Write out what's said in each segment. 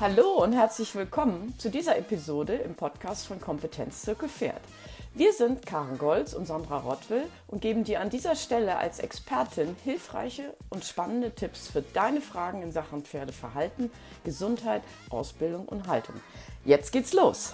Hallo und herzlich willkommen zu dieser Episode im Podcast von Kompetenzzirkel Pferd. Wir sind Karen Golz und Sandra Rottwill und geben dir an dieser Stelle als Expertin hilfreiche und spannende Tipps für deine Fragen in Sachen Pferdeverhalten, Gesundheit, Ausbildung und Haltung. Jetzt geht's los!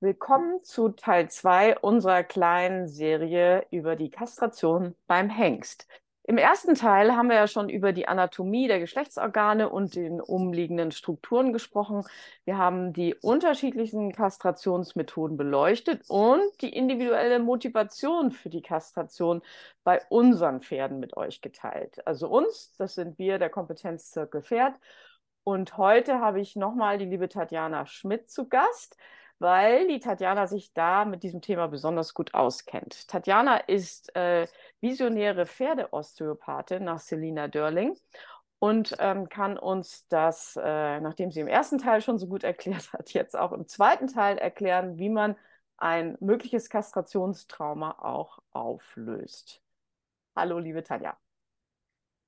Willkommen zu Teil 2 unserer kleinen Serie über die Kastration beim Hengst. Im ersten Teil haben wir ja schon über die Anatomie der Geschlechtsorgane und den umliegenden Strukturen gesprochen. Wir haben die unterschiedlichen Kastrationsmethoden beleuchtet und die individuelle Motivation für die Kastration bei unseren Pferden mit euch geteilt. Also uns, das sind wir, der Kompetenzzirkel Pferd. Und heute habe ich nochmal die liebe Tatjana Schmidt zu Gast weil die Tatjana sich da mit diesem Thema besonders gut auskennt. Tatjana ist äh, visionäre Pferdeosteopathin nach Selina Dörling und ähm, kann uns das, äh, nachdem sie im ersten Teil schon so gut erklärt hat, jetzt auch im zweiten Teil erklären, wie man ein mögliches Kastrationstrauma auch auflöst. Hallo, liebe Tanja.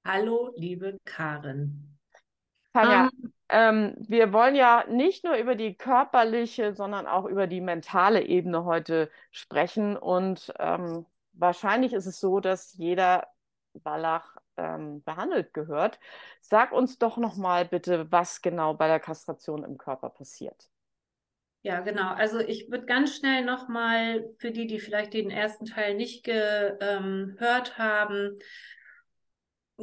Hallo, liebe Karin. Tanja, um, ähm, wir wollen ja nicht nur über die körperliche, sondern auch über die mentale Ebene heute sprechen. Und ähm, wahrscheinlich ist es so, dass jeder Wallach ähm, behandelt gehört. Sag uns doch noch mal bitte, was genau bei der Kastration im Körper passiert. Ja, genau. Also ich würde ganz schnell noch mal für die, die vielleicht den ersten Teil nicht gehört ähm, haben,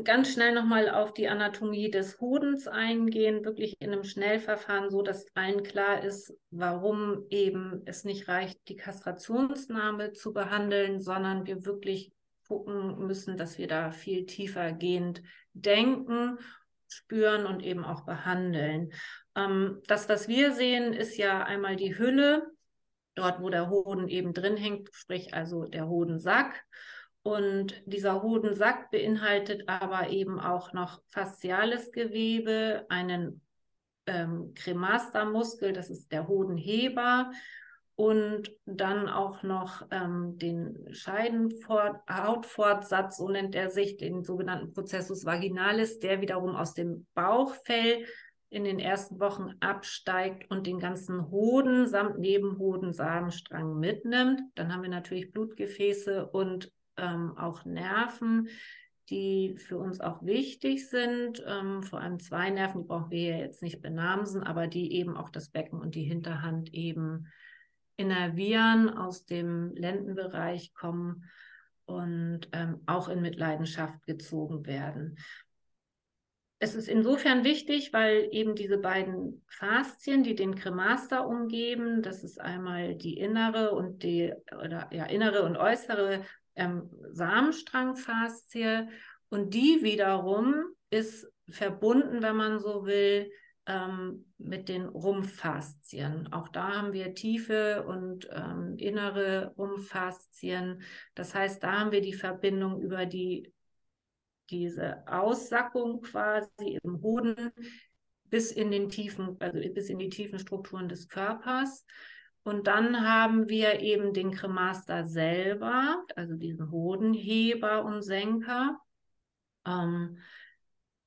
ganz schnell nochmal auf die Anatomie des Hodens eingehen, wirklich in einem Schnellverfahren, so dass allen klar ist, warum eben es nicht reicht, die Kastrationsnahme zu behandeln, sondern wir wirklich gucken müssen, dass wir da viel tiefer gehend denken, spüren und eben auch behandeln. Ähm, das, was wir sehen, ist ja einmal die Hülle, dort wo der Hoden eben drin hängt, sprich also der Hodensack. Und dieser Hodensack beinhaltet aber eben auch noch fasziales Gewebe, einen ähm, Cremastermuskel, das ist der Hodenheber, und dann auch noch ähm, den Scheidenhautfortsatz, so nennt er sich, den sogenannten Processus vaginalis, der wiederum aus dem Bauchfell in den ersten Wochen absteigt und den ganzen Hoden samt Nebenhoden Samenstrang mitnimmt. Dann haben wir natürlich Blutgefäße und ähm, auch Nerven, die für uns auch wichtig sind. Ähm, vor allem zwei Nerven, die brauchen wir jetzt nicht benamsen, aber die eben auch das Becken und die Hinterhand eben innervieren, aus dem Lendenbereich kommen und ähm, auch in Mitleidenschaft gezogen werden. Es ist insofern wichtig, weil eben diese beiden Faszien, die den Cremaster umgeben, das ist einmal die innere und die oder ja innere und äußere ähm, Samenstrangfaszie und die wiederum ist verbunden, wenn man so will, ähm, mit den Rumpffaszien. Auch da haben wir tiefe und ähm, innere Rumpffaszien. Das heißt, da haben wir die Verbindung über die diese Aussackung quasi im Hoden bis in den tiefen, also bis in die tiefen Strukturen des Körpers. Und dann haben wir eben den Cremaster selber, also diesen Hodenheber und Senker, ähm,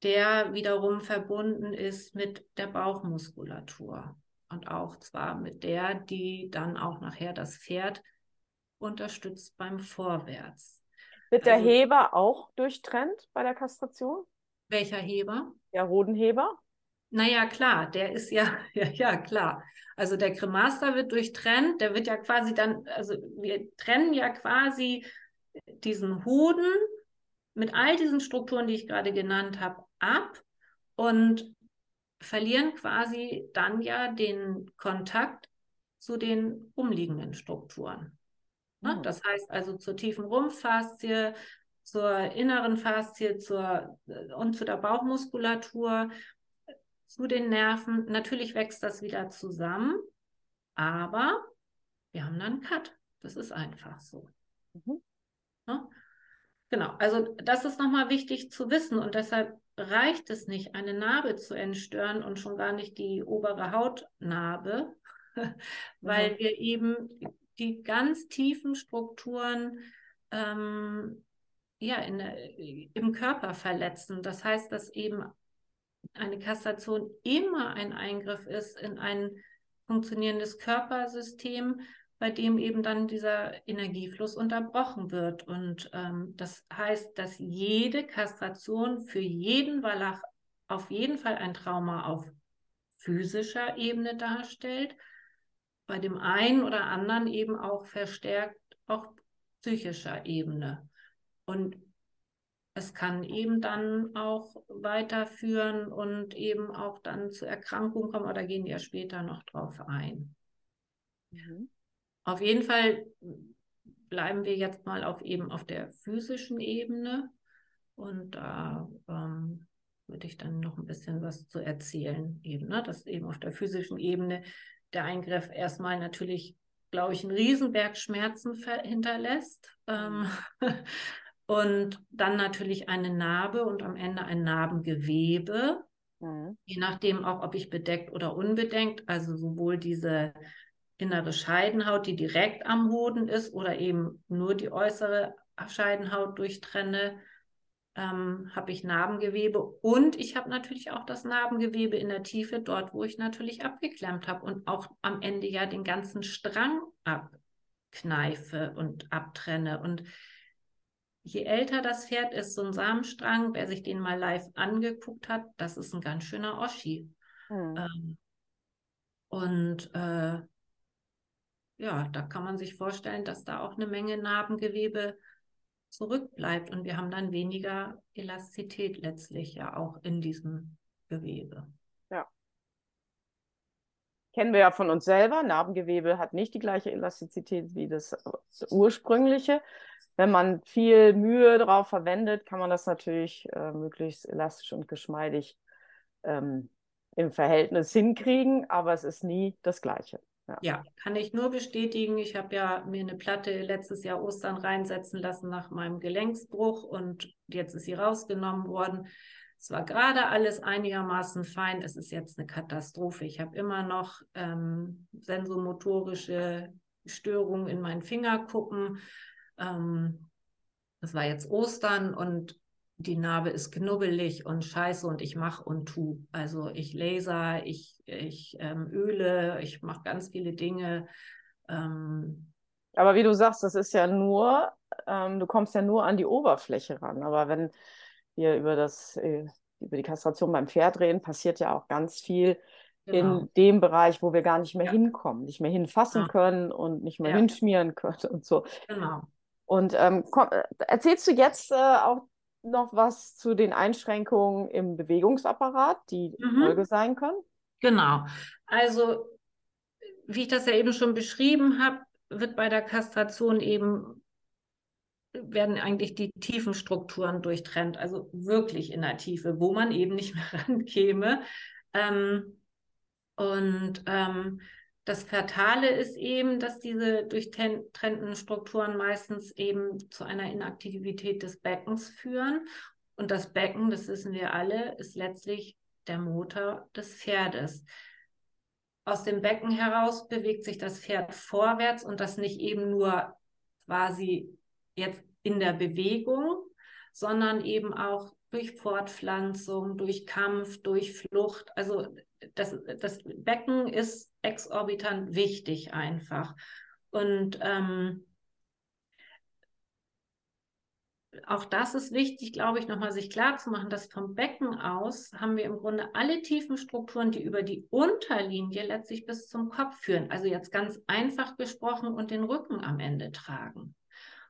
der wiederum verbunden ist mit der Bauchmuskulatur. Und auch zwar mit der, die dann auch nachher das Pferd unterstützt beim Vorwärts. Wird also, der Heber auch durchtrennt bei der Kastration? Welcher Heber? Der Hodenheber. Naja, klar, der ist ja, ja, ja, klar. Also der Cremaster wird durchtrennt, der wird ja quasi dann, also wir trennen ja quasi diesen Hoden mit all diesen Strukturen, die ich gerade genannt habe, ab und verlieren quasi dann ja den Kontakt zu den umliegenden Strukturen. Mhm. Das heißt also zur tiefen Rumpffaszie, zur inneren Faszie zur, und zu der Bauchmuskulatur zu den Nerven. Natürlich wächst das wieder zusammen, aber wir haben dann einen Cut. Das ist einfach so. Mhm. Ja? Genau, also das ist nochmal wichtig zu wissen und deshalb reicht es nicht, eine Narbe zu entstören und schon gar nicht die obere Hautnarbe, weil mhm. wir eben die ganz tiefen Strukturen ähm, ja, in, im Körper verletzen. Das heißt, dass eben eine Kastration immer ein Eingriff ist in ein funktionierendes Körpersystem, bei dem eben dann dieser Energiefluss unterbrochen wird. Und ähm, das heißt, dass jede Kastration für jeden Wallach auf jeden Fall ein Trauma auf physischer Ebene darstellt, bei dem einen oder anderen eben auch verstärkt auf psychischer Ebene. Und es kann eben dann auch weiterführen und eben auch dann zu Erkrankungen kommen, aber da gehen wir später noch drauf ein. Mhm. Auf jeden Fall bleiben wir jetzt mal auf eben auf der physischen Ebene und da ähm, würde ich dann noch ein bisschen was zu erzählen, eben, ne? dass eben auf der physischen Ebene der Eingriff erstmal natürlich, glaube ich, einen Riesenberg Schmerzen hinterlässt. Ähm, mhm. und dann natürlich eine Narbe und am Ende ein Narbengewebe, mhm. je nachdem auch, ob ich bedeckt oder unbedeckt, also sowohl diese innere Scheidenhaut, die direkt am Hoden ist oder eben nur die äußere Scheidenhaut durchtrenne, ähm, habe ich Narbengewebe und ich habe natürlich auch das Narbengewebe in der Tiefe, dort, wo ich natürlich abgeklemmt habe und auch am Ende ja den ganzen Strang abkneife und abtrenne. Und je älter das Pferd ist, so ein Samenstrang, wer sich den mal live angeguckt hat, das ist ein ganz schöner Oschi. Hm. Ähm, und äh, ja, da kann man sich vorstellen, dass da auch eine Menge Narbengewebe zurückbleibt und wir haben dann weniger Elastizität letztlich ja auch in diesem Gewebe. Kennen wir ja von uns selber. Narbengewebe hat nicht die gleiche Elastizität wie das ursprüngliche. Wenn man viel Mühe drauf verwendet, kann man das natürlich äh, möglichst elastisch und geschmeidig ähm, im Verhältnis hinkriegen, aber es ist nie das Gleiche. Ja. ja. kann ich nur bestätigen. Ich habe ja mir eine Platte letztes Jahr Ostern reinsetzen lassen nach meinem Gelenksbruch und jetzt ist sie rausgenommen worden. Es war gerade alles einigermaßen fein. Es ist jetzt eine Katastrophe. Ich habe immer noch ähm, sensomotorische Störungen in meinen Fingerkuppen. Ähm, das war jetzt Ostern und die Narbe ist knubbelig und scheiße und ich mache und tu. Also ich laser, ich, ich ähm, öle, ich mache ganz viele Dinge. Ähm, aber wie du sagst, das ist ja nur, ähm, du kommst ja nur an die Oberfläche ran. Aber wenn wir über das, äh, über die Kastration beim Pferd reden, passiert ja auch ganz viel genau. in dem Bereich, wo wir gar nicht mehr ja. hinkommen, nicht mehr hinfassen ja. können und nicht mehr ja. hinschmieren können und so. Genau. Und ähm, komm, äh, erzählst du jetzt äh, auch noch was zu den Einschränkungen im Bewegungsapparat, die mhm. Folge sein können? Genau. Also, wie ich das ja eben schon beschrieben habe, wird bei der Kastration eben werden eigentlich die tiefen Strukturen durchtrennt, also wirklich in der Tiefe, wo man eben nicht mehr rankäme. Ähm, und ähm, das Fatale ist eben, dass diese durchtrennten Strukturen meistens eben zu einer Inaktivität des Beckens führen. Und das Becken, das wissen wir alle, ist letztlich der Motor des Pferdes. Aus dem Becken heraus bewegt sich das Pferd vorwärts und das nicht eben nur quasi jetzt in der Bewegung, sondern eben auch durch Fortpflanzung, durch Kampf, durch Flucht. Also das, das Becken ist exorbitant wichtig einfach. Und ähm, auch das ist wichtig, glaube ich, nochmal sich klar zu machen, dass vom Becken aus haben wir im Grunde alle tiefen Strukturen, die über die Unterlinie letztlich bis zum Kopf führen. Also jetzt ganz einfach gesprochen und den Rücken am Ende tragen.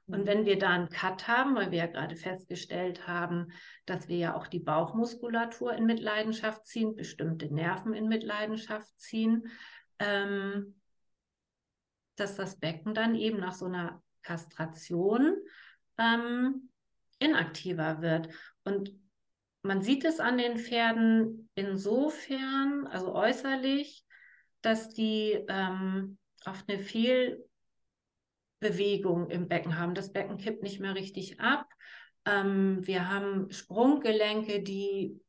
Und wenn wir da einen Cut haben, weil wir ja gerade festgestellt haben, dass wir ja auch die Bauchmuskulatur in Mitleidenschaft ziehen, bestimmte Nerven in Mitleidenschaft ziehen, ähm, dass das Becken dann eben nach so einer Kastration ähm, inaktiver wird. Und man sieht es an den Pferden insofern, also äußerlich, dass die ähm, auf eine viel Bewegung im Becken haben. Das Becken kippt nicht mehr richtig ab. Ähm, wir haben Sprunggelenke, die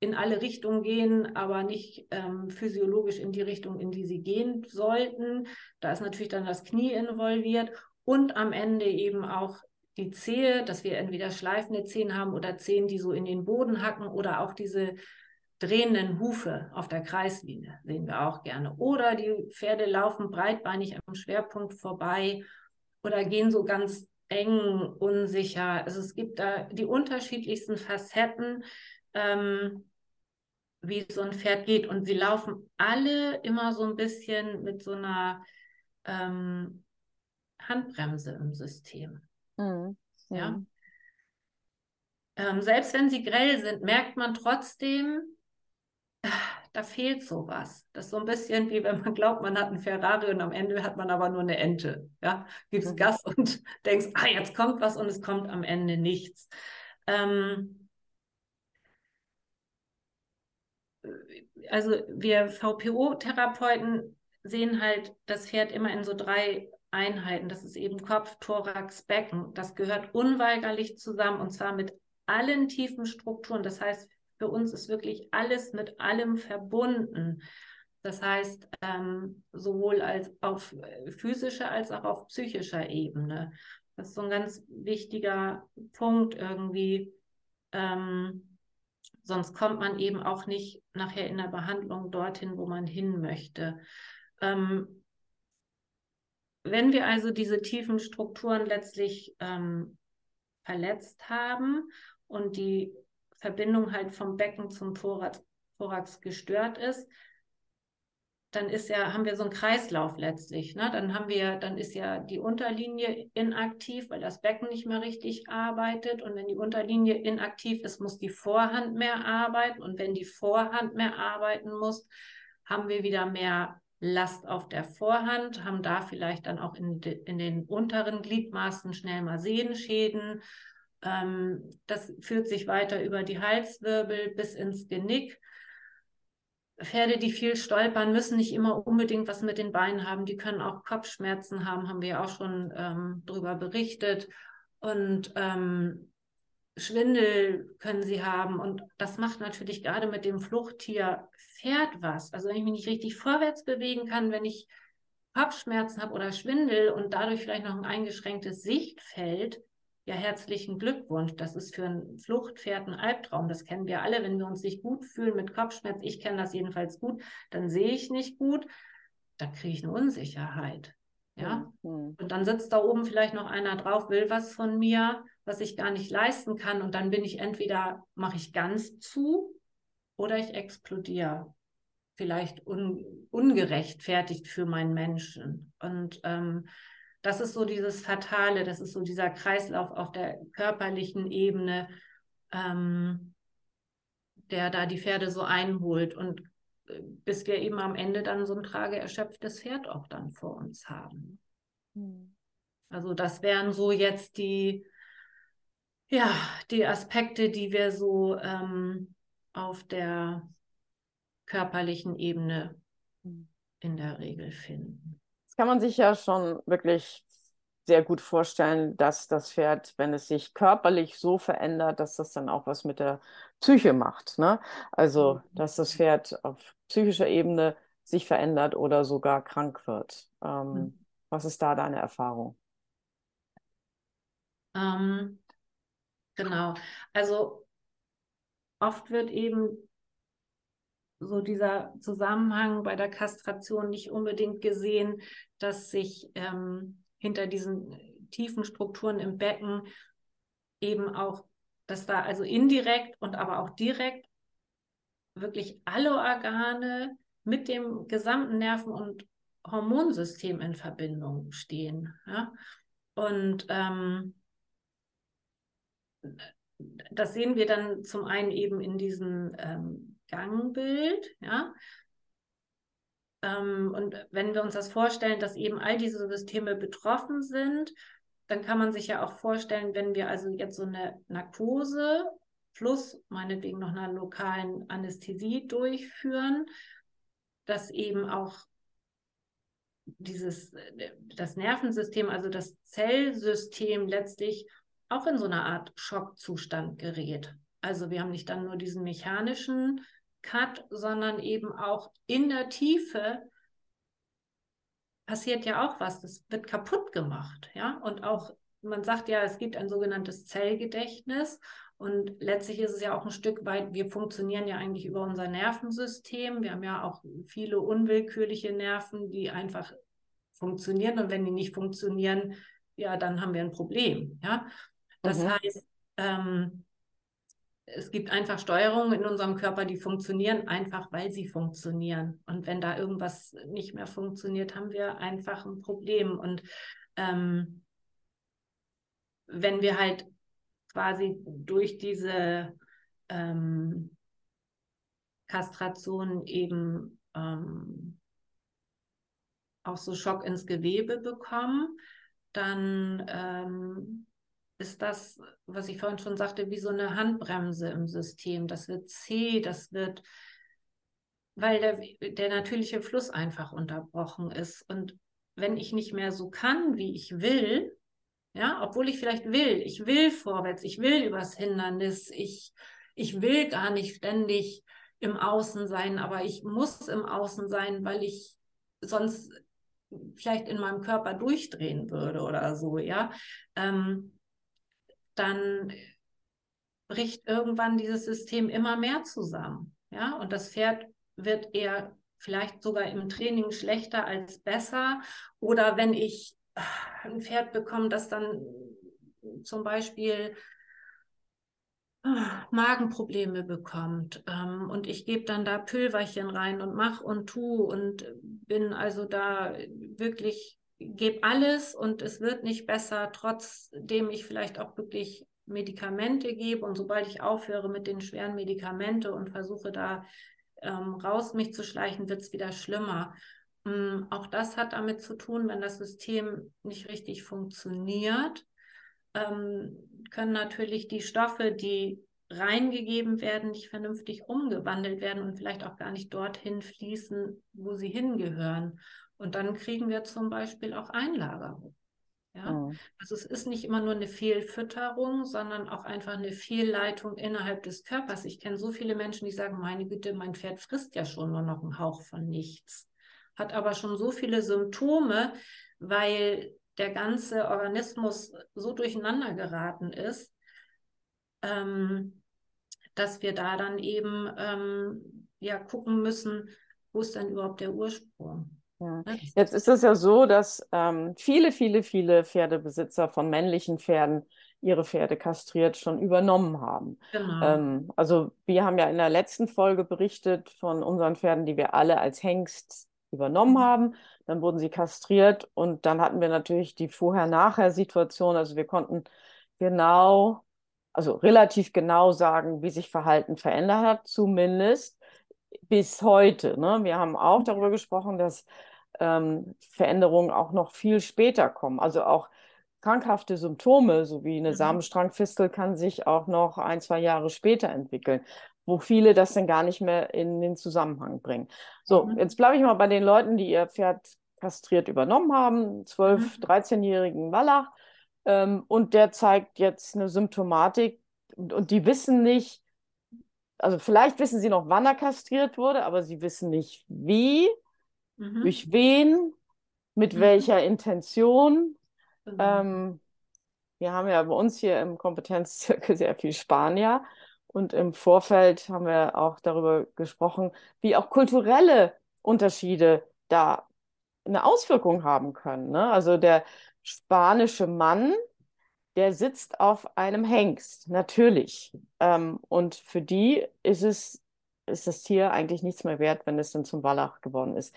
in alle Richtungen gehen, aber nicht ähm, physiologisch in die Richtung, in die sie gehen sollten. Da ist natürlich dann das Knie involviert und am Ende eben auch die Zehe, dass wir entweder schleifende Zehen haben oder Zehen, die so in den Boden hacken oder auch diese drehenden Hufe auf der Kreislinie sehen wir auch gerne. Oder die Pferde laufen breitbeinig am Schwerpunkt vorbei oder gehen so ganz eng, unsicher. Also es gibt da die unterschiedlichsten Facetten, ähm, wie so ein Pferd geht. Und sie laufen alle immer so ein bisschen mit so einer ähm, Handbremse im System. Mhm. Ja. Mhm. Ähm, selbst wenn sie grell sind, merkt man trotzdem, da fehlt sowas. Das ist so ein bisschen wie wenn man glaubt, man hat einen Ferrari und am Ende hat man aber nur eine Ente. Ja, gibst mhm. Gas und denkst, ah, jetzt kommt was und es kommt am Ende nichts. Ähm, also wir VPO-Therapeuten sehen halt das Pferd immer in so drei Einheiten. Das ist eben Kopf, Thorax, Becken. Das gehört unweigerlich zusammen und zwar mit allen tiefen Strukturen. Das heißt, für uns ist wirklich alles mit allem verbunden. Das heißt, ähm, sowohl als auf physischer als auch auf psychischer Ebene. Das ist so ein ganz wichtiger Punkt irgendwie. Ähm, sonst kommt man eben auch nicht nachher in der Behandlung dorthin, wo man hin möchte. Ähm, wenn wir also diese tiefen Strukturen letztlich ähm, verletzt haben und die Verbindung halt vom Becken zum Thorax, Thorax gestört ist, dann ist ja, haben wir so einen Kreislauf letztlich. Ne? Dann haben wir, dann ist ja die Unterlinie inaktiv, weil das Becken nicht mehr richtig arbeitet. Und wenn die Unterlinie inaktiv ist, muss die Vorhand mehr arbeiten. Und wenn die Vorhand mehr arbeiten muss, haben wir wieder mehr Last auf der Vorhand, haben da vielleicht dann auch in, de, in den unteren Gliedmaßen schnell mal Sehenschäden das führt sich weiter über die Halswirbel bis ins Genick. Pferde, die viel stolpern, müssen nicht immer unbedingt was mit den Beinen haben. Die können auch Kopfschmerzen haben, haben wir auch schon ähm, darüber berichtet. Und ähm, Schwindel können sie haben. Und das macht natürlich gerade mit dem Fluchttier Pferd was. Also wenn ich mich nicht richtig vorwärts bewegen kann, wenn ich Kopfschmerzen habe oder Schwindel und dadurch vielleicht noch ein eingeschränktes Sichtfeld, ja, herzlichen Glückwunsch. Das ist für ein Fluchtpferd ein Albtraum. Das kennen wir alle, wenn wir uns nicht gut fühlen mit Kopfschmerz. Ich kenne das jedenfalls gut. Dann sehe ich nicht gut. Da kriege ich eine Unsicherheit. Ja. Mhm. Und dann sitzt da oben vielleicht noch einer drauf, will was von mir, was ich gar nicht leisten kann. Und dann bin ich entweder, mache ich ganz zu oder ich explodiere. Vielleicht un, ungerechtfertigt für meinen Menschen. Und ähm, das ist so dieses Fatale, das ist so dieser Kreislauf auf der körperlichen Ebene, ähm, der da die Pferde so einholt und äh, bis wir eben am Ende dann so ein trageerschöpftes Pferd auch dann vor uns haben. Hm. Also das wären so jetzt die, ja, die Aspekte, die wir so ähm, auf der körperlichen Ebene hm. in der Regel finden kann man sich ja schon wirklich sehr gut vorstellen, dass das Pferd, wenn es sich körperlich so verändert, dass das dann auch was mit der Psyche macht. Ne? Also, mhm. dass das Pferd auf psychischer Ebene sich verändert oder sogar krank wird. Ähm, mhm. Was ist da deine Erfahrung? Ähm, genau. Also oft wird eben so dieser Zusammenhang bei der Kastration nicht unbedingt gesehen, dass sich ähm, hinter diesen tiefen Strukturen im Becken eben auch, dass da also indirekt und aber auch direkt wirklich alle Organe mit dem gesamten Nerven- und Hormonsystem in Verbindung stehen. Ja? Und ähm, das sehen wir dann zum einen eben in diesem ähm, Gangbild, ja. Ähm, und wenn wir uns das vorstellen, dass eben all diese Systeme betroffen sind, dann kann man sich ja auch vorstellen, wenn wir also jetzt so eine Narkose plus meinetwegen noch einer lokalen Anästhesie durchführen, dass eben auch dieses, das Nervensystem, also das Zellsystem letztlich auch in so eine Art Schockzustand gerät. Also wir haben nicht dann nur diesen mechanischen Cut, sondern eben auch in der Tiefe passiert ja auch was. Das wird kaputt gemacht, ja. Und auch man sagt ja, es gibt ein sogenanntes Zellgedächtnis und letztlich ist es ja auch ein Stück weit, wir funktionieren ja eigentlich über unser Nervensystem. Wir haben ja auch viele unwillkürliche Nerven, die einfach funktionieren und wenn die nicht funktionieren, ja, dann haben wir ein Problem. Ja, das mhm. heißt, ähm, es gibt einfach Steuerungen in unserem Körper, die funktionieren einfach, weil sie funktionieren. Und wenn da irgendwas nicht mehr funktioniert, haben wir einfach ein Problem. Und ähm, wenn wir halt quasi durch diese ähm, Kastration eben ähm, auch so Schock ins Gewebe bekommen, dann ähm, ist das, was ich vorhin schon sagte, wie so eine Handbremse im System. Das wird zäh, das wird, weil der, der natürliche Fluss einfach unterbrochen ist. Und wenn ich nicht mehr so kann, wie ich will, ja, obwohl ich vielleicht will, ich will vorwärts, ich will übers Hindernis, ich, ich will gar nicht ständig im Außen sein, aber ich muss im Außen sein, weil ich sonst vielleicht in meinem Körper durchdrehen würde oder so, ja. Ähm, dann bricht irgendwann dieses System immer mehr zusammen. Ja, und das Pferd wird eher vielleicht sogar im Training schlechter als besser. Oder wenn ich ah, ein Pferd bekomme, das dann zum Beispiel ah, Magenprobleme bekommt ähm, und ich gebe dann da Pülverchen rein und mach und tu und bin also da wirklich gebe alles und es wird nicht besser, trotzdem ich vielleicht auch wirklich Medikamente gebe. Und sobald ich aufhöre mit den schweren Medikamenten und versuche da ähm, raus mich zu schleichen, wird es wieder schlimmer. Ähm, auch das hat damit zu tun, wenn das System nicht richtig funktioniert, ähm, können natürlich die Stoffe, die reingegeben werden, nicht vernünftig umgewandelt werden und vielleicht auch gar nicht dorthin fließen, wo sie hingehören. Und dann kriegen wir zum Beispiel auch Einlagerung. Ja? Mhm. Also es ist nicht immer nur eine Fehlfütterung, sondern auch einfach eine Fehlleitung innerhalb des Körpers. Ich kenne so viele Menschen, die sagen, meine Güte, mein Pferd frisst ja schon nur noch einen Hauch von nichts, hat aber schon so viele Symptome, weil der ganze Organismus so durcheinander geraten ist, ähm, dass wir da dann eben ähm, ja gucken müssen, wo ist denn überhaupt der Ursprung? Ja. Jetzt ist es ja so, dass ähm, viele, viele, viele Pferdebesitzer von männlichen Pferden ihre Pferde kastriert schon übernommen haben. Genau. Ähm, also wir haben ja in der letzten Folge berichtet von unseren Pferden, die wir alle als Hengst übernommen mhm. haben. Dann wurden sie kastriert und dann hatten wir natürlich die Vorher-Nachher-Situation. Also wir konnten genau, also relativ genau sagen, wie sich Verhalten verändert hat, zumindest bis heute. Ne? Wir haben auch mhm. darüber gesprochen, dass ähm, Veränderungen auch noch viel später kommen. Also auch krankhafte Symptome, so wie eine mhm. Samenstrangfistel, kann sich auch noch ein, zwei Jahre später entwickeln, wo viele das dann gar nicht mehr in den Zusammenhang bringen. So, mhm. jetzt bleibe ich mal bei den Leuten, die ihr Pferd kastriert übernommen haben, 12-, mhm. 13-jährigen Wallach. Ähm, und der zeigt jetzt eine Symptomatik und, und die wissen nicht, also vielleicht wissen sie noch, wann er kastriert wurde, aber sie wissen nicht, wie Mhm. Durch wen, mit mhm. welcher Intention. Mhm. Ähm, wir haben ja bei uns hier im Kompetenzzirkel sehr viel Spanier. Und im Vorfeld haben wir auch darüber gesprochen, wie auch kulturelle Unterschiede da eine Auswirkung haben können. Ne? Also der spanische Mann, der sitzt auf einem Hengst, natürlich. Ähm, und für die ist es, ist das Tier eigentlich nichts mehr wert, wenn es dann zum Wallach geworden ist.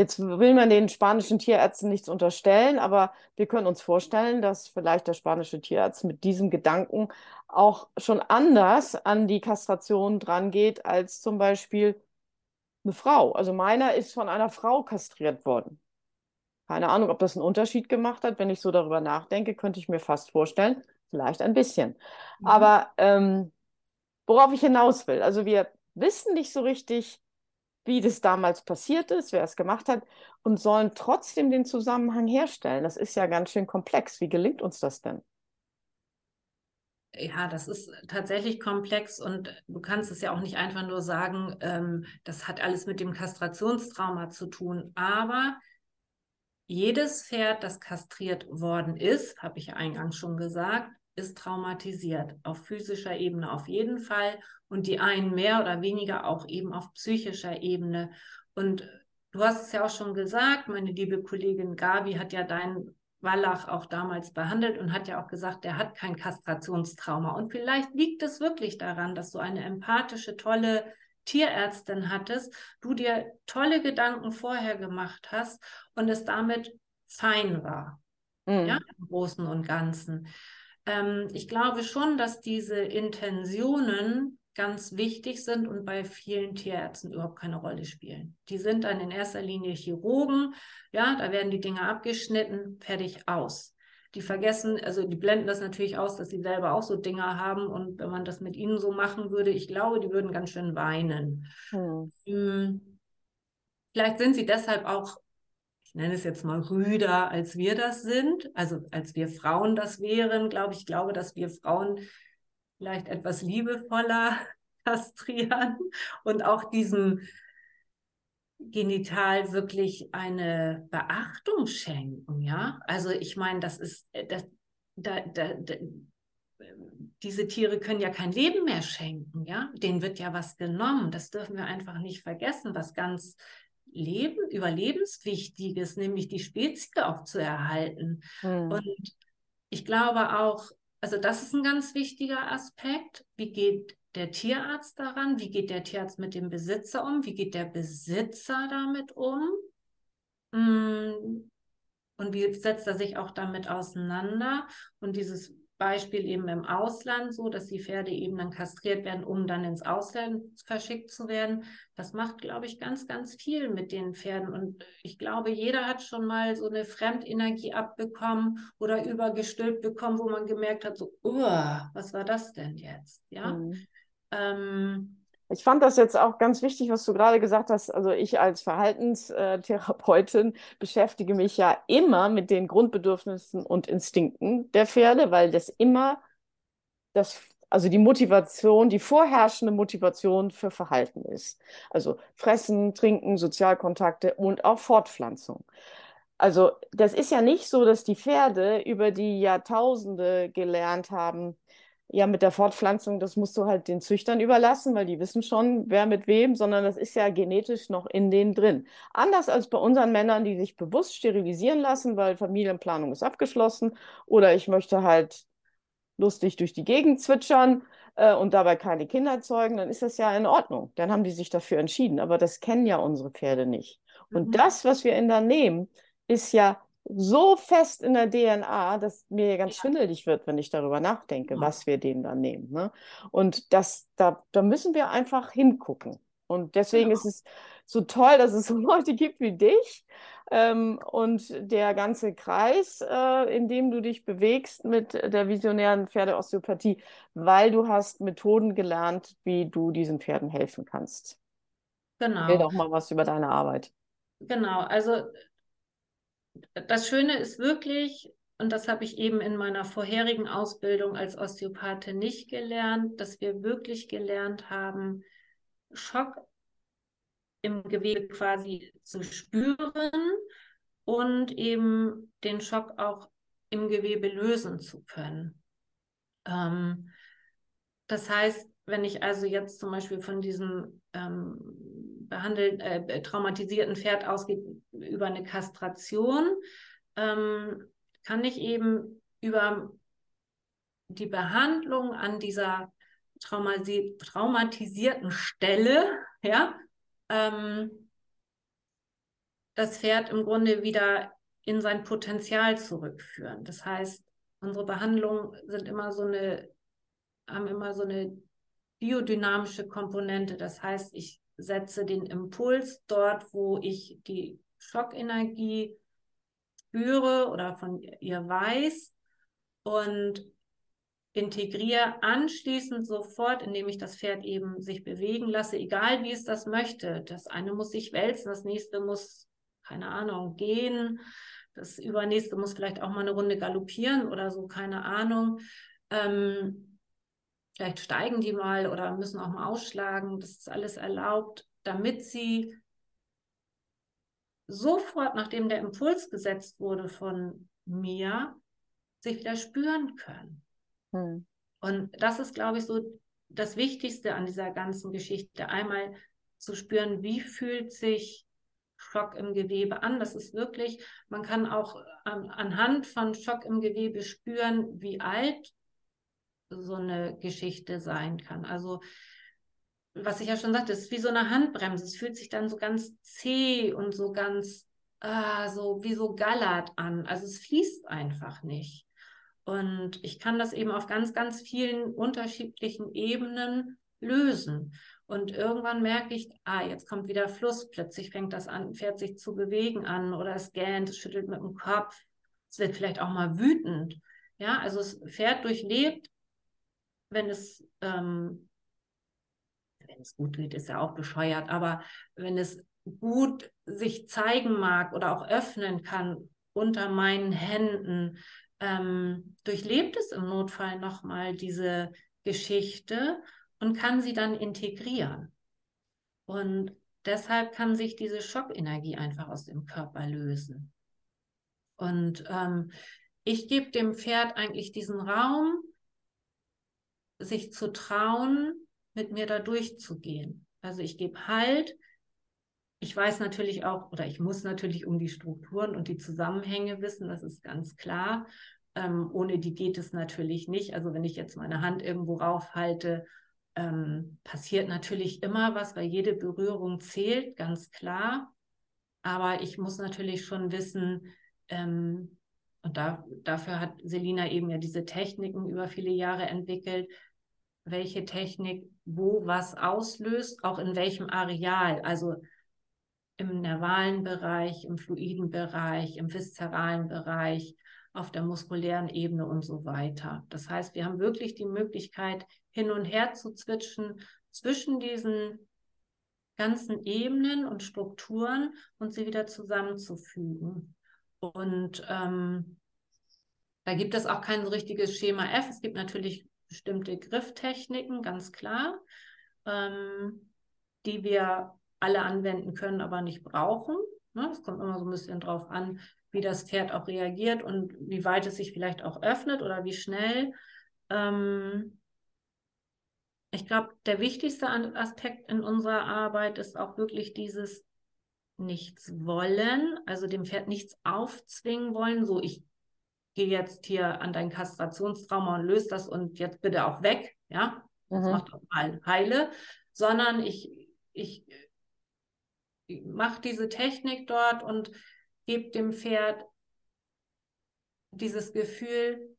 Jetzt will man den spanischen Tierärzten nichts unterstellen, aber wir können uns vorstellen, dass vielleicht der spanische Tierarzt mit diesem Gedanken auch schon anders an die Kastration drangeht als zum Beispiel eine Frau. Also meiner ist von einer Frau kastriert worden. Keine Ahnung, ob das einen Unterschied gemacht hat. Wenn ich so darüber nachdenke, könnte ich mir fast vorstellen, vielleicht ein bisschen. Mhm. Aber ähm, worauf ich hinaus will, also wir wissen nicht so richtig, wie das damals passiert ist, wer es gemacht hat, und sollen trotzdem den Zusammenhang herstellen. Das ist ja ganz schön komplex. Wie gelingt uns das denn? Ja, das ist tatsächlich komplex und du kannst es ja auch nicht einfach nur sagen, ähm, das hat alles mit dem Kastrationstrauma zu tun. Aber jedes Pferd, das kastriert worden ist, habe ich ja eingangs schon gesagt, ist traumatisiert, auf physischer Ebene auf jeden Fall und die einen mehr oder weniger auch eben auf psychischer Ebene. Und du hast es ja auch schon gesagt, meine liebe Kollegin Gabi hat ja deinen Wallach auch damals behandelt und hat ja auch gesagt, der hat kein Kastrationstrauma. Und vielleicht liegt es wirklich daran, dass du eine empathische, tolle Tierärztin hattest, du dir tolle Gedanken vorher gemacht hast und es damit fein war. Mhm. Ja, im Großen und Ganzen. Ähm, ich glaube schon, dass diese Intentionen ganz wichtig sind und bei vielen Tierärzten überhaupt keine Rolle spielen. Die sind dann in erster Linie Chirurgen, ja, da werden die Dinge abgeschnitten, fertig aus. Die vergessen, also die blenden das natürlich aus, dass sie selber auch so Dinge haben und wenn man das mit ihnen so machen würde, ich glaube, die würden ganz schön weinen. Hm. Vielleicht sind sie deshalb auch ich nenne es jetzt mal rüder, als wir das sind, also als wir Frauen das wären, glaube ich, glaube, dass wir Frauen vielleicht etwas liebevoller kastrieren und auch diesem Genital wirklich eine Beachtung schenken, ja. Also ich meine, das ist, äh, das, da, da, da, diese Tiere können ja kein Leben mehr schenken, ja. Denen wird ja was genommen. Das dürfen wir einfach nicht vergessen, was ganz Leben, überlebenswichtiges, nämlich die Spezies auch zu erhalten. Hm. Und ich glaube auch, also das ist ein ganz wichtiger Aspekt. Wie geht der Tierarzt daran? Wie geht der Tierarzt mit dem Besitzer um? Wie geht der Besitzer damit um? Hm. Und wie setzt er sich auch damit auseinander? Und dieses Beispiel eben im Ausland so, dass die Pferde eben dann kastriert werden, um dann ins Ausland verschickt zu werden. Das macht, glaube ich, ganz, ganz viel mit den Pferden. Und ich glaube, jeder hat schon mal so eine Fremdenergie abbekommen oder übergestülpt bekommen, wo man gemerkt hat, so, was war das denn jetzt? Ja. Mhm. Ähm, ich fand das jetzt auch ganz wichtig, was du gerade gesagt hast. Also ich als Verhaltenstherapeutin beschäftige mich ja immer mit den Grundbedürfnissen und Instinkten der Pferde, weil das immer das, also die Motivation, die vorherrschende Motivation für Verhalten ist. Also Fressen, Trinken, Sozialkontakte und auch Fortpflanzung. Also das ist ja nicht so, dass die Pferde über die Jahrtausende gelernt haben, ja, mit der Fortpflanzung, das musst du halt den Züchtern überlassen, weil die wissen schon, wer mit wem, sondern das ist ja genetisch noch in denen drin. Anders als bei unseren Männern, die sich bewusst sterilisieren lassen, weil Familienplanung ist abgeschlossen oder ich möchte halt lustig durch die Gegend zwitschern äh, und dabei keine Kinder zeugen, dann ist das ja in Ordnung. Dann haben die sich dafür entschieden. Aber das kennen ja unsere Pferde nicht. Und mhm. das, was wir in da nehmen, ist ja so fest in der DNA, dass mir ganz ja. schwindelig wird, wenn ich darüber nachdenke, ja. was wir denen dann nehmen. Ne? Und das, da, da müssen wir einfach hingucken. Und deswegen ja. ist es so toll, dass es so Leute gibt wie dich ähm, und der ganze Kreis, äh, in dem du dich bewegst mit der visionären Pferdeosteopathie, weil du hast Methoden gelernt, wie du diesen Pferden helfen kannst. Genau. Erzähl doch mal was über deine Arbeit. Genau, also das Schöne ist wirklich, und das habe ich eben in meiner vorherigen Ausbildung als Osteopathe nicht gelernt, dass wir wirklich gelernt haben, Schock im Gewebe quasi zu spüren und eben den Schock auch im Gewebe lösen zu können. Ähm, das heißt, wenn ich also jetzt zum Beispiel von diesem ähm, behandelten, äh, traumatisierten Pferd ausgehe über eine Kastration, ähm, kann ich eben über die Behandlung an dieser traumati traumatisierten Stelle, ja, ähm, das Pferd im Grunde wieder in sein Potenzial zurückführen. Das heißt, unsere Behandlungen sind immer so eine, haben immer so eine biodynamische Komponente. Das heißt, ich setze den Impuls dort, wo ich die Schockenergie spüre oder von ihr weiß und integriere anschließend sofort, indem ich das Pferd eben sich bewegen lasse, egal wie es das möchte. Das eine muss sich wälzen, das nächste muss, keine Ahnung, gehen, das übernächste muss vielleicht auch mal eine Runde galoppieren oder so, keine Ahnung. Ähm, Vielleicht steigen die mal oder müssen auch mal ausschlagen. Das ist alles erlaubt, damit sie sofort, nachdem der Impuls gesetzt wurde von mir, sich wieder spüren können. Hm. Und das ist, glaube ich, so das Wichtigste an dieser ganzen Geschichte. Einmal zu spüren, wie fühlt sich Schock im Gewebe an. Das ist wirklich, man kann auch an, anhand von Schock im Gewebe spüren, wie alt so eine Geschichte sein kann. Also was ich ja schon sagte, es ist wie so eine Handbremse. Es fühlt sich dann so ganz zäh und so ganz, ah, so wie so gallert an. Also es fließt einfach nicht. Und ich kann das eben auf ganz, ganz vielen unterschiedlichen Ebenen lösen. Und irgendwann merke ich, ah, jetzt kommt wieder Fluss, plötzlich fängt das an, fährt sich zu bewegen an oder es gähnt, es schüttelt mit dem Kopf, es wird vielleicht auch mal wütend. Ja, also das Pferd durchlebt, wenn es, ähm, wenn es gut geht, ist ja auch bescheuert, aber wenn es gut sich zeigen mag oder auch öffnen kann unter meinen Händen, ähm, durchlebt es im Notfall nochmal diese Geschichte und kann sie dann integrieren. Und deshalb kann sich diese Schockenergie einfach aus dem Körper lösen. Und ähm, ich gebe dem Pferd eigentlich diesen Raum, sich zu trauen, mit mir da durchzugehen. Also ich gebe Halt. Ich weiß natürlich auch, oder ich muss natürlich um die Strukturen und die Zusammenhänge wissen, das ist ganz klar. Ähm, ohne die geht es natürlich nicht. Also wenn ich jetzt meine Hand irgendwo raufhalte, ähm, passiert natürlich immer was, weil jede Berührung zählt, ganz klar. Aber ich muss natürlich schon wissen, ähm, und da, dafür hat Selina eben ja diese Techniken über viele Jahre entwickelt, welche Technik wo was auslöst, auch in welchem Areal. Also im nervalen Bereich, im fluiden Bereich, im viszeralen Bereich, auf der muskulären Ebene und so weiter. Das heißt, wir haben wirklich die Möglichkeit, hin und her zu zwitschen zwischen diesen ganzen Ebenen und Strukturen und sie wieder zusammenzufügen. Und ähm, da gibt es auch kein richtiges Schema F. Es gibt natürlich bestimmte Grifftechniken, ganz klar, ähm, die wir alle anwenden können, aber nicht brauchen. Ne? Es kommt immer so ein bisschen drauf an, wie das Pferd auch reagiert und wie weit es sich vielleicht auch öffnet oder wie schnell. Ähm, ich glaube, der wichtigste Aspekt in unserer Arbeit ist auch wirklich dieses Nichts wollen, also dem Pferd nichts aufzwingen wollen, so ich gehe jetzt hier an dein Kastrationstrauma und löse das und jetzt bitte auch weg, ja, das mhm. macht auch mal heile, sondern ich, ich, ich mache diese Technik dort und gebe dem Pferd dieses Gefühl,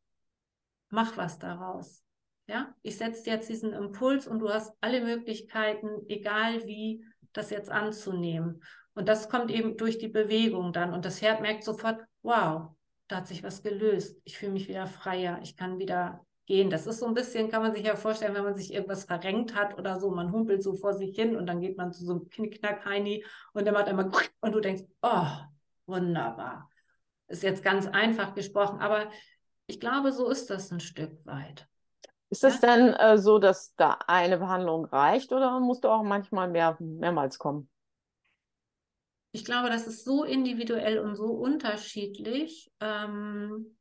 mach was daraus. Ja, ich setze jetzt diesen Impuls und du hast alle Möglichkeiten, egal wie, das jetzt anzunehmen. Und das kommt eben durch die Bewegung dann. Und das Pferd merkt sofort, wow, da hat sich was gelöst. Ich fühle mich wieder freier. Ich kann wieder gehen. Das ist so ein bisschen, kann man sich ja vorstellen, wenn man sich irgendwas verrenkt hat oder so. Man humpelt so vor sich hin und dann geht man zu so einem Knickknack-Heini und der macht immer und du denkst, oh, wunderbar. Ist jetzt ganz einfach gesprochen, aber ich glaube, so ist das ein Stück weit. Ist es ja? denn äh, so, dass da eine Behandlung reicht oder musst du auch manchmal mehr, mehrmals kommen? Ich glaube, das ist so individuell und so unterschiedlich, ähm,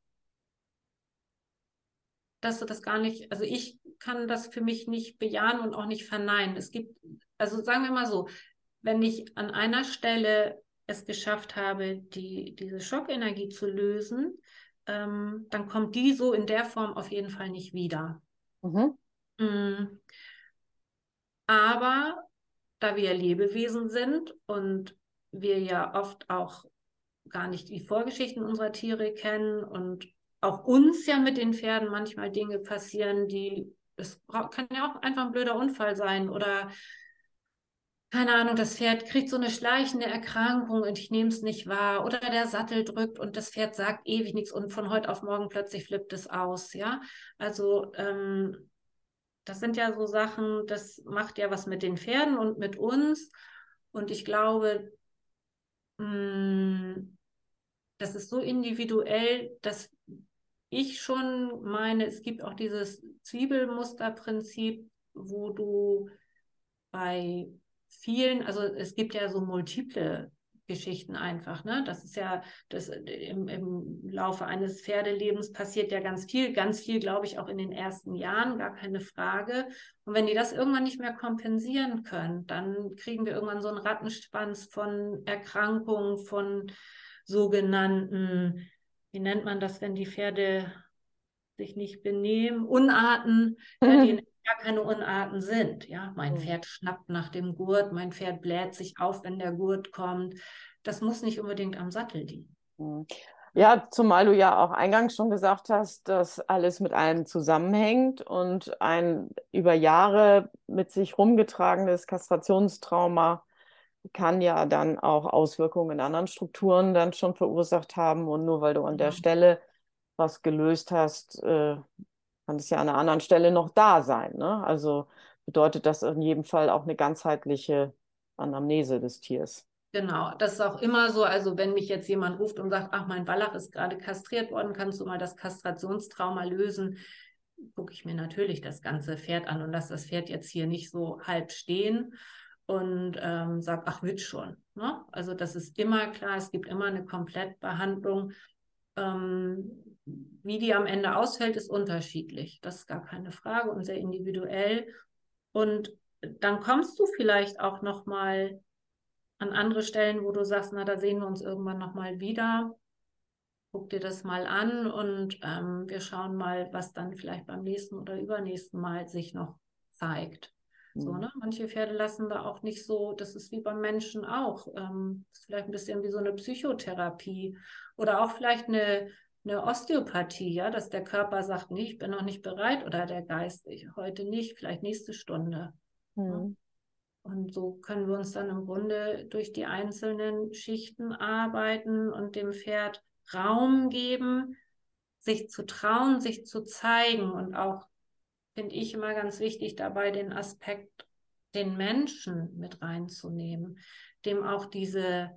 dass du das gar nicht, also ich kann das für mich nicht bejahen und auch nicht verneinen. Es gibt, also sagen wir mal so, wenn ich an einer Stelle es geschafft habe, die, diese Schockenergie zu lösen, ähm, dann kommt die so in der Form auf jeden Fall nicht wieder. Mhm. Mm. Aber da wir Lebewesen sind und wir ja oft auch gar nicht die Vorgeschichten unserer Tiere kennen und auch uns ja mit den Pferden manchmal Dinge passieren, die, es kann ja auch einfach ein blöder Unfall sein oder keine Ahnung, das Pferd kriegt so eine schleichende Erkrankung und ich nehme es nicht wahr. Oder der Sattel drückt und das Pferd sagt ewig nichts und von heute auf morgen plötzlich flippt es aus. Ja, also ähm, das sind ja so Sachen, das macht ja was mit den Pferden und mit uns. Und ich glaube, mm, das ist so individuell, dass ich schon meine, es gibt auch dieses Zwiebelmusterprinzip, wo du bei vielen, also es gibt ja so multiple Geschichten einfach. Ne? Das ist ja das im, im Laufe eines Pferdelebens passiert ja ganz viel, ganz viel, glaube ich, auch in den ersten Jahren, gar keine Frage. Und wenn die das irgendwann nicht mehr kompensieren können, dann kriegen wir irgendwann so einen Rattenschwanz von Erkrankungen, von sogenannten, wie nennt man das, wenn die Pferde sich nicht benehmen, Unarten, mhm. ja, die gar keine Unarten sind. Ja, mein mhm. Pferd schnappt nach dem Gurt, mein Pferd bläht sich auf, wenn der Gurt kommt. Das muss nicht unbedingt am Sattel liegen. Mhm. Ja, zumal du ja auch eingangs schon gesagt hast, dass alles mit allem zusammenhängt und ein über Jahre mit sich rumgetragenes Kastrationstrauma kann ja dann auch Auswirkungen in anderen Strukturen dann schon verursacht haben. Und nur weil du an der mhm. Stelle was gelöst hast, äh, kann es ja an einer anderen Stelle noch da sein. Ne? Also bedeutet das in jedem Fall auch eine ganzheitliche Anamnese des Tiers. Genau, das ist auch immer so. Also, wenn mich jetzt jemand ruft und sagt, ach, mein Wallach ist gerade kastriert worden, kannst du mal das Kastrationstrauma lösen? Gucke ich mir natürlich das ganze Pferd an und lasse das Pferd jetzt hier nicht so halb stehen und ähm, sage, ach, wird schon. Ne? Also, das ist immer klar, es gibt immer eine Komplettbehandlung. Ähm, wie die am Ende ausfällt, ist unterschiedlich. Das ist gar keine Frage und sehr individuell. Und dann kommst du vielleicht auch noch mal an andere Stellen, wo du sagst, na, da sehen wir uns irgendwann noch mal wieder. Guck dir das mal an und ähm, wir schauen mal, was dann vielleicht beim nächsten oder übernächsten Mal sich noch zeigt. So, mhm. ne? Manche Pferde lassen da auch nicht so, das ist wie beim Menschen auch. Ähm, ist vielleicht ein bisschen wie so eine Psychotherapie oder auch vielleicht eine eine Osteopathie, ja, dass der Körper sagt, nee, ich bin noch nicht bereit oder der Geist, ich, heute nicht, vielleicht nächste Stunde. Mhm. Ja. Und so können wir uns dann im Grunde durch die einzelnen Schichten arbeiten und dem Pferd Raum geben, sich zu trauen, sich zu zeigen und auch, finde ich immer ganz wichtig dabei, den Aspekt, den Menschen mit reinzunehmen, dem auch diese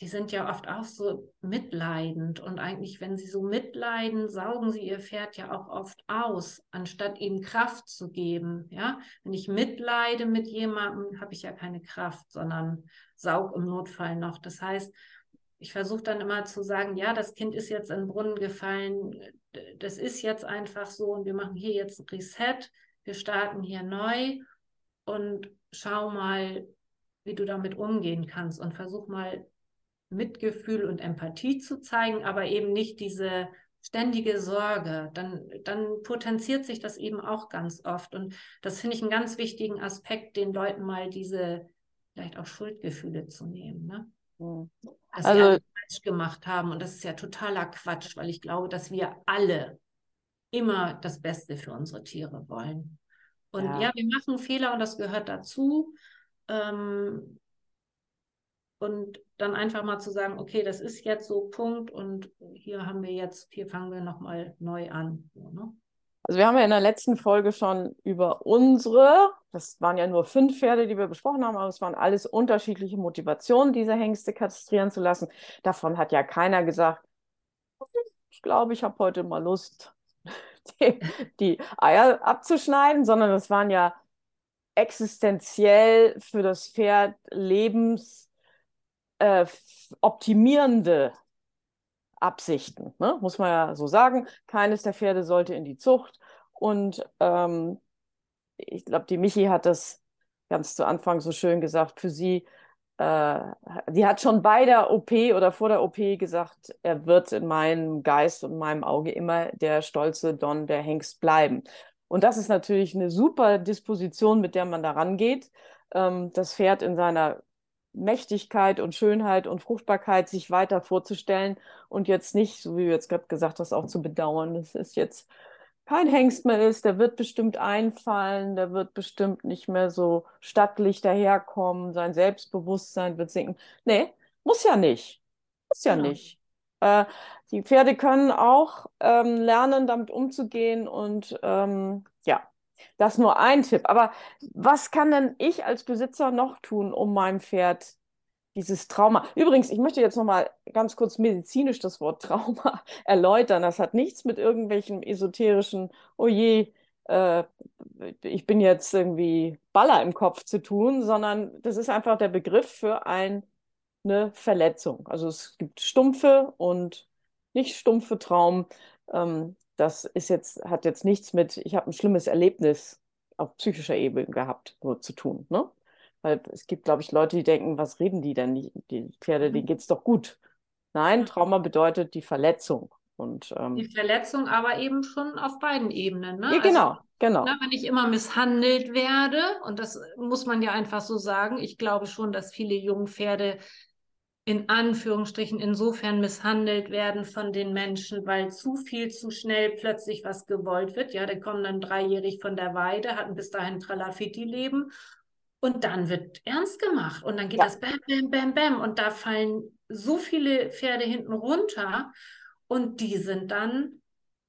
die sind ja oft auch so mitleidend und eigentlich, wenn sie so mitleiden, saugen sie ihr Pferd ja auch oft aus, anstatt ihm Kraft zu geben. Ja, wenn ich mitleide mit jemandem, habe ich ja keine Kraft, sondern saug im Notfall noch. Das heißt, ich versuche dann immer zu sagen, ja, das Kind ist jetzt in den Brunnen gefallen, das ist jetzt einfach so und wir machen hier jetzt ein Reset, wir starten hier neu und schau mal, wie du damit umgehen kannst und versuch mal Mitgefühl und Empathie zu zeigen, aber eben nicht diese ständige Sorge, dann, dann potenziert sich das eben auch ganz oft. Und das finde ich einen ganz wichtigen Aspekt, den Leuten mal diese vielleicht auch Schuldgefühle zu nehmen. Ne? Mhm. Dass also, alles falsch gemacht haben. Und das ist ja totaler Quatsch, weil ich glaube, dass wir alle immer das Beste für unsere Tiere wollen. Und ja, ja wir machen Fehler und das gehört dazu. Ähm, und dann einfach mal zu sagen, okay, das ist jetzt so Punkt und hier haben wir jetzt, hier fangen wir nochmal neu an. So, ne? Also wir haben ja in der letzten Folge schon über unsere, das waren ja nur fünf Pferde, die wir besprochen haben, aber es waren alles unterschiedliche Motivationen, diese Hengste kastrieren zu lassen. Davon hat ja keiner gesagt, ich glaube, ich habe heute mal Lust, die, die Eier abzuschneiden, sondern das waren ja existenziell für das Pferd lebens äh, Absichten, ne? muss man ja so sagen. Keines der Pferde sollte in die Zucht. Und ähm, ich glaube, die Michi hat das ganz zu Anfang so schön gesagt, für sie, äh, die hat schon bei der OP oder vor der OP gesagt, er wird in meinem Geist und meinem Auge immer der stolze Don der Hengst bleiben. Und das ist natürlich eine super Disposition, mit der man da rangeht. Ähm, das Pferd in seiner Mächtigkeit und Schönheit und Fruchtbarkeit sich weiter vorzustellen und jetzt nicht, so wie du jetzt gerade gesagt hast, auch zu bedauern, dass es jetzt kein Hengst mehr ist, der wird bestimmt einfallen, der wird bestimmt nicht mehr so stattlich daherkommen, sein Selbstbewusstsein wird sinken. Nee, muss ja nicht. Muss ja genau. nicht. Äh, die Pferde können auch ähm, lernen, damit umzugehen und ähm, ja, das ist nur ein Tipp. Aber was kann denn ich als Besitzer noch tun, um meinem Pferd dieses Trauma. Übrigens, ich möchte jetzt noch mal ganz kurz medizinisch das Wort Trauma erläutern. Das hat nichts mit irgendwelchen esoterischen, oh je, äh, ich bin jetzt irgendwie Baller im Kopf zu tun, sondern das ist einfach der Begriff für ein eine Verletzung. Also es gibt stumpfe und nicht stumpfe Traum. Ähm, das ist jetzt, hat jetzt nichts mit, ich habe ein schlimmes Erlebnis auf psychischer Ebene gehabt, nur zu tun. Ne? Weil es gibt, glaube ich, Leute, die denken, was reden die denn? Die, die Pferde, denen geht es doch gut. Nein, Trauma bedeutet die Verletzung. Und, ähm, die Verletzung aber eben schon auf beiden Ebenen. Ne? Ja, genau, also, genau. Ne, wenn ich immer misshandelt werde, und das muss man ja einfach so sagen, ich glaube schon, dass viele Jungpferde in Anführungsstrichen insofern misshandelt werden von den Menschen, weil zu viel zu schnell plötzlich was gewollt wird. Ja, die kommen dann dreijährig von der Weide, hatten bis dahin Tralafitti-Leben und dann wird ernst gemacht und dann geht ja. das Bam, Bam, Bam, Bam und da fallen so viele Pferde hinten runter und die sind dann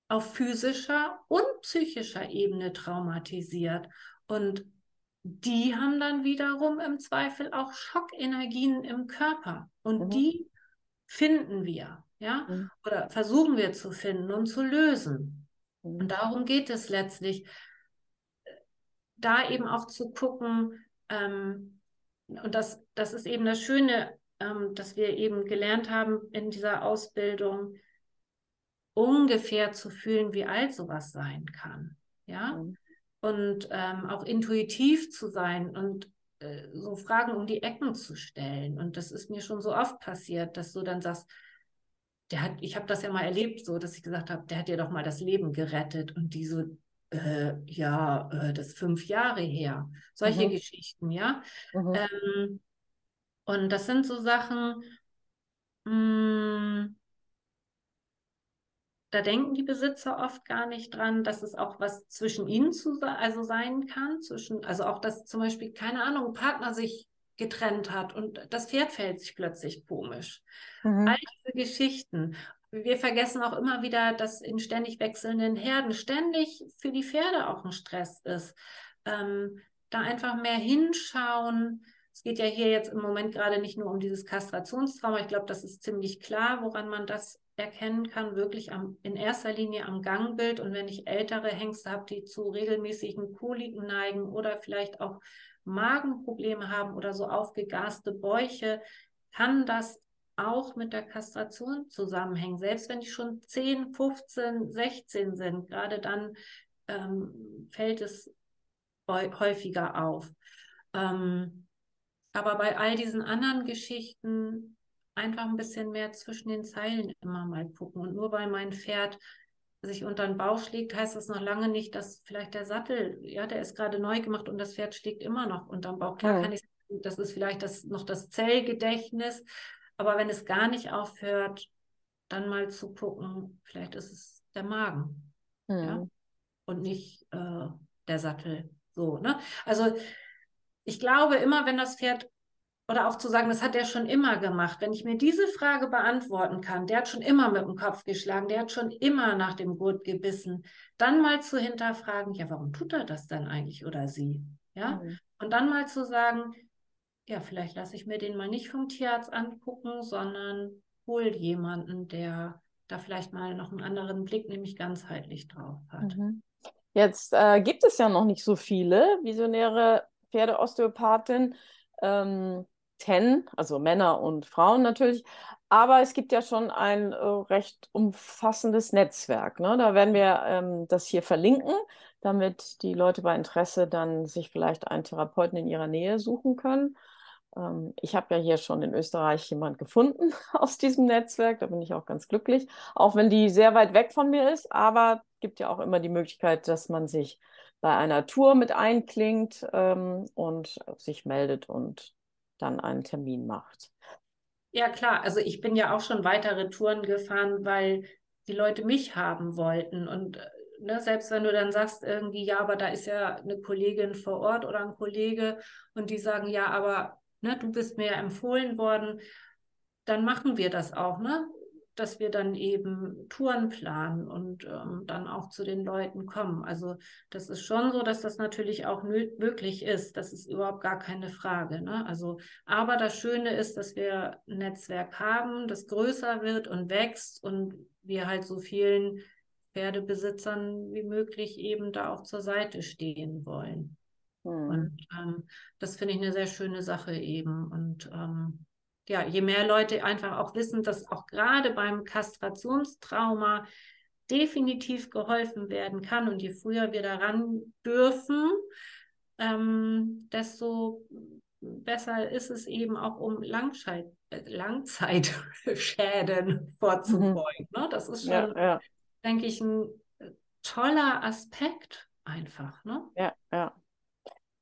auf physischer und psychischer Ebene traumatisiert. Und die haben dann wiederum im Zweifel auch Schockenergien im Körper. Und mhm. die finden wir, ja, mhm. oder versuchen wir zu finden und zu lösen. Mhm. Und darum geht es letztlich, da eben auch zu gucken, ähm, und das, das ist eben das Schöne, ähm, dass wir eben gelernt haben in dieser Ausbildung, ungefähr zu fühlen, wie alt sowas sein kann. Ja. Mhm. Und ähm, auch intuitiv zu sein und äh, so Fragen um die Ecken zu stellen. Und das ist mir schon so oft passiert, dass du dann sagst, der hat, ich habe das ja mal erlebt, so dass ich gesagt habe, der hat dir doch mal das Leben gerettet. Und die so, äh, ja, äh, das fünf Jahre her. Solche mhm. Geschichten, ja. Mhm. Ähm, und das sind so Sachen, mh, mm, da denken die Besitzer oft gar nicht dran, dass es auch was zwischen ihnen zu, also sein kann, zwischen, also auch, dass zum Beispiel, keine Ahnung, ein Partner sich getrennt hat und das Pferd fällt sich plötzlich komisch. Mhm. All diese Geschichten. Wir vergessen auch immer wieder, dass in ständig wechselnden Herden ständig für die Pferde auch ein Stress ist. Ähm, da einfach mehr hinschauen. Es geht ja hier jetzt im Moment gerade nicht nur um dieses Kastrationstrauma. Ich glaube, das ist ziemlich klar, woran man das erkennen kann, wirklich am, in erster Linie am Gangbild. Und wenn ich ältere Hengste habe, die zu regelmäßigen Koliken neigen oder vielleicht auch Magenprobleme haben oder so aufgegaste Bäuche, kann das auch mit der Kastration zusammenhängen. Selbst wenn die schon 10, 15, 16 sind, gerade dann ähm, fällt es häufiger auf. Ähm, aber bei all diesen anderen Geschichten einfach ein bisschen mehr zwischen den Zeilen immer mal gucken. Und nur weil mein Pferd sich unter den Bauch schlägt, heißt das noch lange nicht, dass vielleicht der Sattel, ja, der ist gerade neu gemacht und das Pferd schlägt immer noch unter den Bauch. Klar ja. kann ich sagen, das ist vielleicht das, noch das Zellgedächtnis, aber wenn es gar nicht aufhört, dann mal zu gucken, vielleicht ist es der Magen. Mhm. Ja? Und nicht äh, der Sattel. So, ne? Also ich glaube, immer wenn das Pferd oder auch zu sagen, das hat er schon immer gemacht. Wenn ich mir diese Frage beantworten kann, der hat schon immer mit dem Kopf geschlagen, der hat schon immer nach dem Gurt gebissen, dann mal zu hinterfragen, ja, warum tut er das dann eigentlich oder sie? Ja, mhm. und dann mal zu sagen, ja, vielleicht lasse ich mir den mal nicht vom Tierarzt angucken, sondern hol jemanden, der da vielleicht mal noch einen anderen Blick, nämlich ganzheitlich drauf hat. Mhm. Jetzt äh, gibt es ja noch nicht so viele visionäre Pferdeosteopathen. Ähm, ten, also Männer und Frauen natürlich. Aber es gibt ja schon ein äh, recht umfassendes Netzwerk. Ne? Da werden wir ähm, das hier verlinken, damit die Leute bei Interesse dann sich vielleicht einen Therapeuten in ihrer Nähe suchen können. Ähm, ich habe ja hier schon in Österreich jemand gefunden aus diesem Netzwerk. Da bin ich auch ganz glücklich. Auch wenn die sehr weit weg von mir ist. Aber es gibt ja auch immer die Möglichkeit, dass man sich bei einer Tour mit einklingt ähm, und sich meldet und dann einen Termin macht. Ja, klar. Also ich bin ja auch schon weitere Touren gefahren, weil die Leute mich haben wollten. Und ne, selbst wenn du dann sagst, irgendwie, ja, aber da ist ja eine Kollegin vor Ort oder ein Kollege und die sagen, ja, aber ne, du bist mir ja empfohlen worden, dann machen wir das auch, ne? Dass wir dann eben Touren planen und ähm, dann auch zu den Leuten kommen. Also das ist schon so, dass das natürlich auch möglich ist. Das ist überhaupt gar keine Frage. Ne? Also, aber das Schöne ist, dass wir ein Netzwerk haben, das größer wird und wächst und wir halt so vielen Pferdebesitzern wie möglich eben da auch zur Seite stehen wollen. Hm. Und ähm, das finde ich eine sehr schöne Sache eben. Und ähm, ja, je mehr Leute einfach auch wissen, dass auch gerade beim Kastrationstrauma definitiv geholfen werden kann und je früher wir daran dürfen, ähm, desto besser ist es eben auch, um Langzeit, äh, Langzeitschäden vorzubeugen. Mhm. Ne? Das ist schon, ja, ja. denke ich, ein äh, toller Aspekt einfach. Ne? Ja, ja.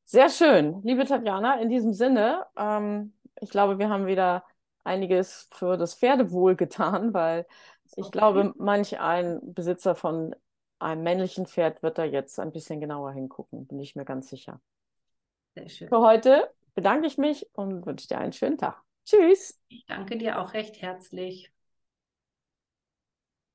Sehr schön, liebe Tatjana. In diesem Sinne, ähm, ich glaube, wir haben wieder einiges für das Pferdewohl getan, weil ich glaube, manch ein Besitzer von einem männlichen Pferd wird da jetzt ein bisschen genauer hingucken, bin ich mir ganz sicher. Sehr schön. Für heute bedanke ich mich und wünsche dir einen schönen Tag. Tschüss. Ich danke dir auch recht herzlich.